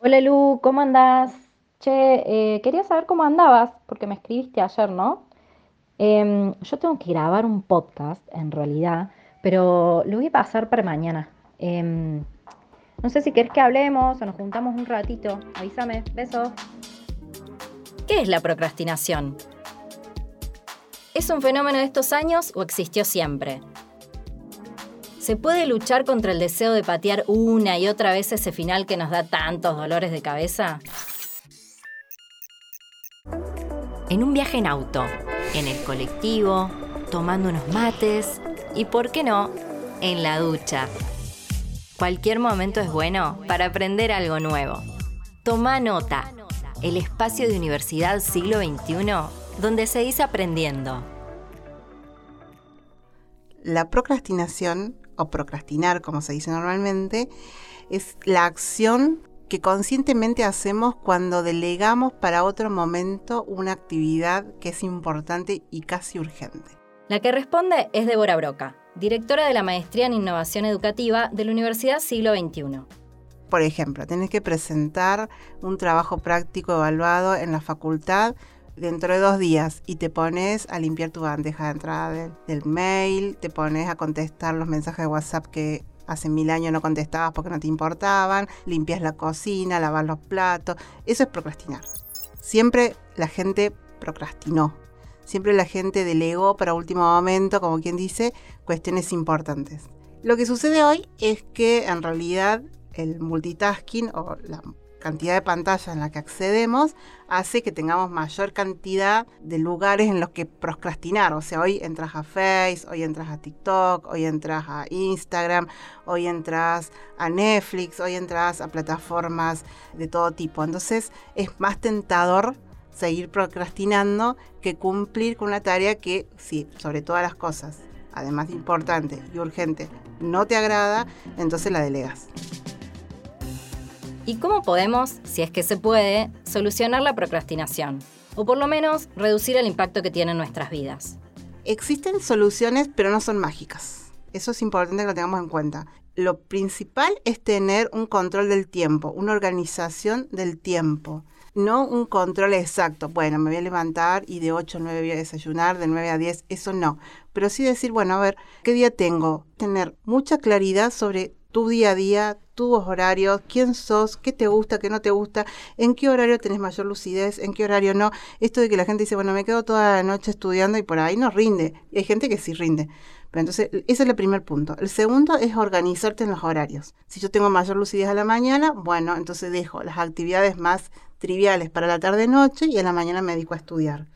Hola Lu, ¿cómo andás? Che, eh, quería saber cómo andabas, porque me escribiste ayer, ¿no? Em, yo tengo que grabar un podcast, en realidad, pero lo voy a pasar para mañana. Em, no sé si querés que hablemos o nos juntamos un ratito. Avísame. Besos. ¿Qué es la procrastinación? ¿Es un fenómeno de estos años o existió siempre? ¿Se puede luchar contra el deseo de patear una y otra vez ese final que nos da tantos dolores de cabeza? En un viaje en auto, en el colectivo, tomando unos mates y, ¿por qué no?, en la ducha. Cualquier momento es bueno para aprender algo nuevo. Toma nota, el espacio de Universidad Siglo XXI donde seguís aprendiendo. La procrastinación o procrastinar, como se dice normalmente, es la acción que conscientemente hacemos cuando delegamos para otro momento una actividad que es importante y casi urgente. La que responde es Débora Broca, directora de la Maestría en Innovación Educativa de la Universidad Siglo XXI. Por ejemplo, tenés que presentar un trabajo práctico evaluado en la facultad dentro de dos días y te pones a limpiar tu bandeja de entrada del, mail, te pones a contestar los mensajes de WhatsApp que hace mil años no contestabas porque no te importaban, limpias la cocina, lavas los platos, eso es procrastinar. Siempre la gente procrastinó, siempre la gente delegó para último momento, como quien dice, cuestiones importantes. Lo que sucede hoy es que en realidad el multitasking o la cantidad de pantallas en la que accedemos hace que tengamos mayor cantidad de lugares en los que procrastinar. O sea, hoy entras a Face, hoy entras a TikTok, hoy entras a Instagram, hoy entras a Netflix, hoy entras a plataformas de todo tipo. Entonces es más tentador seguir procrastinando que cumplir con una tarea que, sí, sobre todas las cosas, además de importante y urgente, no te agrada, entonces la delegas. ¿Y cómo podemos, si es que se puede, solucionar la procrastinación? O por lo menos reducir el impacto que tiene en nuestras vidas. Existen soluciones, pero no son mágicas. Eso es importante que lo tengamos en cuenta. Lo principal es tener un control del tiempo, una organización del tiempo no un control exacto. Bueno, me voy a levantar y de 8 a 9 voy a desayunar, de 9 a 10, eso no. Pero sí decir, bueno, a ver, ¿qué día tengo? Tener mucha claridad sobre tu día a día, tus horarios, quién sos, qué te gusta, qué no te gusta, en qué horario tenés mayor lucidez, en qué horario no. Esto de que la gente dice, bueno, me quedo toda la noche estudiando y por ahí no rinde. Y hay gente que sí rinde. Pero entonces, ese es el primer punto. El segundo es organizarte en los horarios. Si yo tengo mayor lucidez a la mañana, bueno, entonces dejo las actividades más triviales para la tarde-noche y a la mañana me dedico a estudiar.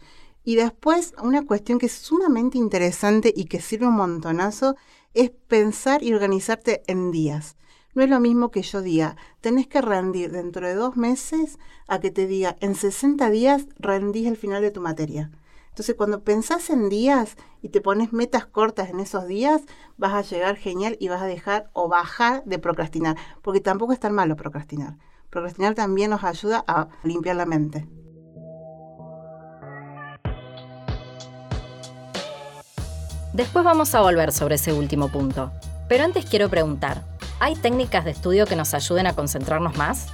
Y después, una cuestión que es sumamente interesante y que sirve un montonazo es pensar y organizarte en días. No es lo mismo que yo diga, tenés que rendir dentro de dos meses a que te diga, en 60 días rendís el final de tu materia. Entonces, cuando pensás en días y te pones metas cortas en esos días, vas a llegar genial y vas a dejar o bajar de procrastinar, porque tampoco es tan malo procrastinar. Procrastinar también nos ayuda a limpiar la mente. Después vamos a volver sobre ese último punto. Pero antes quiero preguntar, ¿hay técnicas de estudio que nos ayuden a concentrarnos más?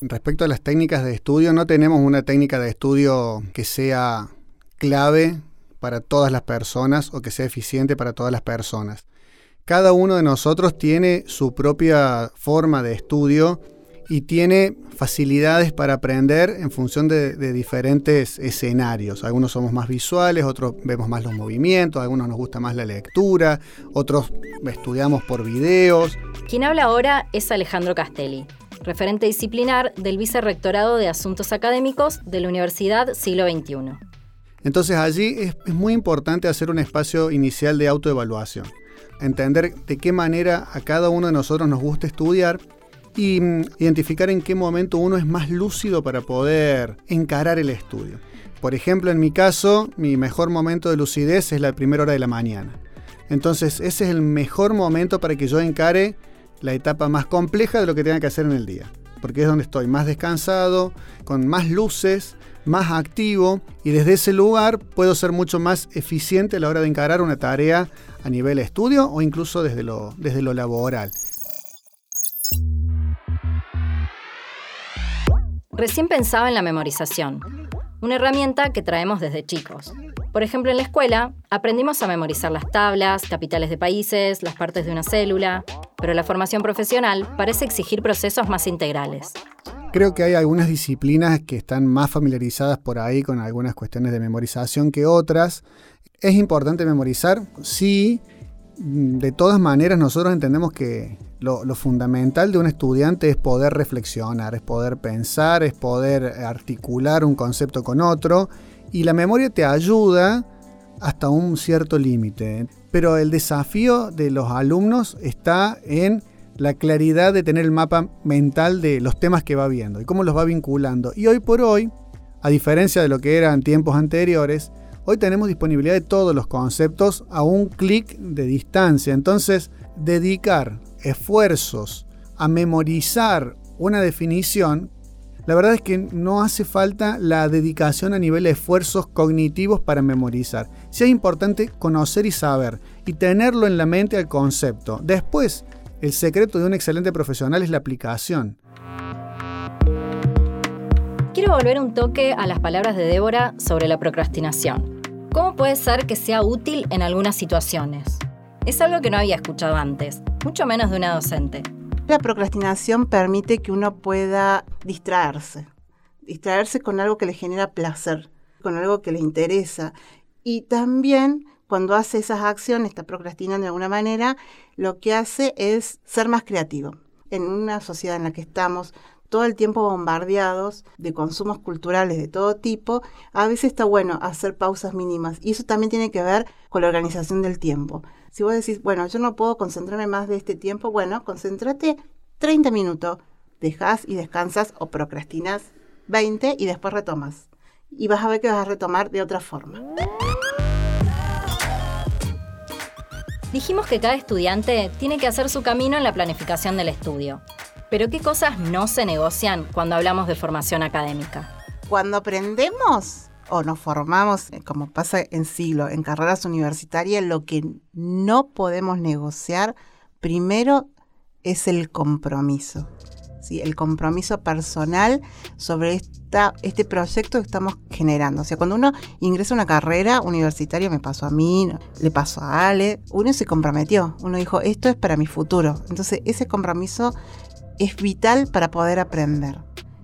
Respecto a las técnicas de estudio, no tenemos una técnica de estudio que sea clave para todas las personas o que sea eficiente para todas las personas. Cada uno de nosotros tiene su propia forma de estudio y tiene facilidades para aprender en función de, diferentes escenarios. Algunos somos más visuales, otros vemos más los movimientos, algunos nos gusta más la lectura, otros estudiamos por videos. Quien habla ahora es Alejandro Castelli, referente disciplinar del Vicerrectorado de Asuntos Académicos de la Universidad Siglo XXI. Entonces allí es, es muy importante hacer un espacio inicial de autoevaluación, entender de qué manera a cada uno de nosotros nos gusta estudiar y mm, identificar en qué momento uno es más lúcido para poder encarar el estudio. Por ejemplo, en mi caso, mi mejor momento de lucidez es la primera hora de la mañana. Entonces, ese es el mejor momento para que yo encare la etapa más compleja de lo que tenga que hacer en el día. Porque es donde estoy más descansado, con más luces, más activo y desde ese lugar puedo ser mucho más eficiente a la hora de encarar una tarea a nivel estudio o incluso desde lo, desde lo laboral. Recién pensaba en la memorización, una herramienta que traemos desde chicos. Por ejemplo, en la escuela aprendimos a memorizar las tablas, capitales de países, las partes de una célula, pero la formación profesional parece exigir procesos más integrales. Creo que hay algunas disciplinas que están más familiarizadas por ahí con algunas cuestiones de memorización que otras. ¿Es importante memorizar? Sí. De todas maneras, nosotros entendemos que lo, lo, fundamental de un estudiante es poder reflexionar, es poder pensar, es poder articular un concepto con otro y la memoria te ayuda hasta un cierto límite. Pero el desafío de los alumnos está en la claridad de tener el mapa mental de los temas que va viendo y cómo los va vinculando. Y hoy por hoy, a diferencia de lo que eran tiempos anteriores, hoy tenemos disponibilidad de todos los conceptos a un clic de distancia. Entonces, dedicar esfuerzos a memorizar una definición la verdad es que no hace falta la dedicación a nivel de esfuerzos cognitivos para memorizar. Sí es importante conocer y saber y tenerlo en la mente al concepto. Después, el secreto de un excelente profesional es la aplicación. Quiero volver un toque a las palabras de Débora sobre la procrastinación. ¿Cómo puede ser que sea útil en algunas situaciones? Es algo que no había escuchado antes, mucho menos de una docente. La procrastinación permite que uno pueda distraerse, distraerse con algo que le genera placer, con algo que le interesa. Y también cuando hace esas acciones, está procrastinando de alguna manera, lo que hace es ser más creativo. En una sociedad en la que estamos todo el tiempo bombardeados de consumos culturales de todo tipo, a veces está bueno hacer pausas mínimas. Y eso también tiene que ver con la organización del tiempo. Si vos decís, bueno, yo no puedo concentrarme más de este tiempo, bueno, concéntrate 30 minutos, dejas y descansas o procrastinas 20 y después retomas. Y vas a ver que vas a retomar de otra forma. Dijimos que cada estudiante tiene que hacer su camino en la planificación del estudio. Pero ¿qué cosas no se negocian cuando hablamos de formación académica? Cuando aprendemos o nos formamos, eh, como pasa en siglo, en carreras universitarias, lo que no podemos negociar primero es el compromiso. ¿Sí? El compromiso personal sobre este proyecto que estamos generando. O sea, cuando uno ingresa a una carrera universitaria, me pasó a mí, le pasó a Ale, uno se comprometió, uno dijo, esto es para mi futuro. Entonces, ese compromiso es vital para poder aprender.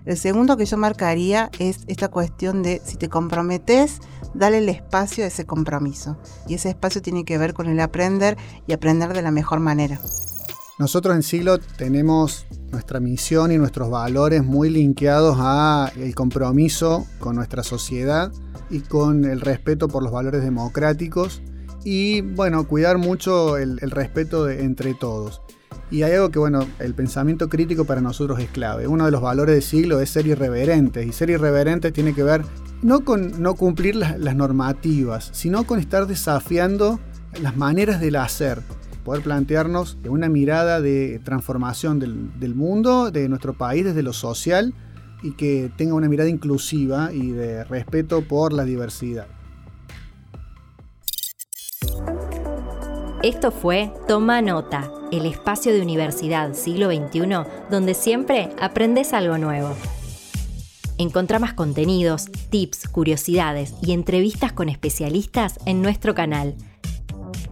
El segundo que yo marcaría es esta cuestión de si te comprometes, dale el espacio a ese compromiso. Y ese espacio tiene que ver con el aprender y aprender de la mejor manera. Nosotros en Siglo tenemos nuestra misión y nuestros valores muy linkeados a el compromiso con nuestra sociedad y con el respeto por los valores democráticos y bueno, cuidar mucho el, respeto entre todos. Y hay algo que, bueno, el pensamiento crítico para nosotros es clave. Uno de los valores del siglo es ser irreverentes. Y ser irreverentes tiene que ver no con no cumplir las, normativas, sino con estar desafiando las maneras del hacer. Poder plantearnos una mirada de transformación del, mundo, de nuestro país, desde lo social, y que tenga una mirada inclusiva y de respeto por la diversidad. Esto fue Toma Nota, el espacio de universidad siglo XXI donde siempre aprendes algo nuevo. Encontrá más contenidos, tips, curiosidades y entrevistas con especialistas en nuestro canal.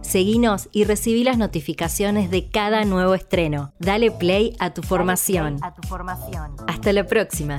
Seguinos y recibí las notificaciones de cada nuevo estreno. Dale play a tu formación. Hasta la próxima.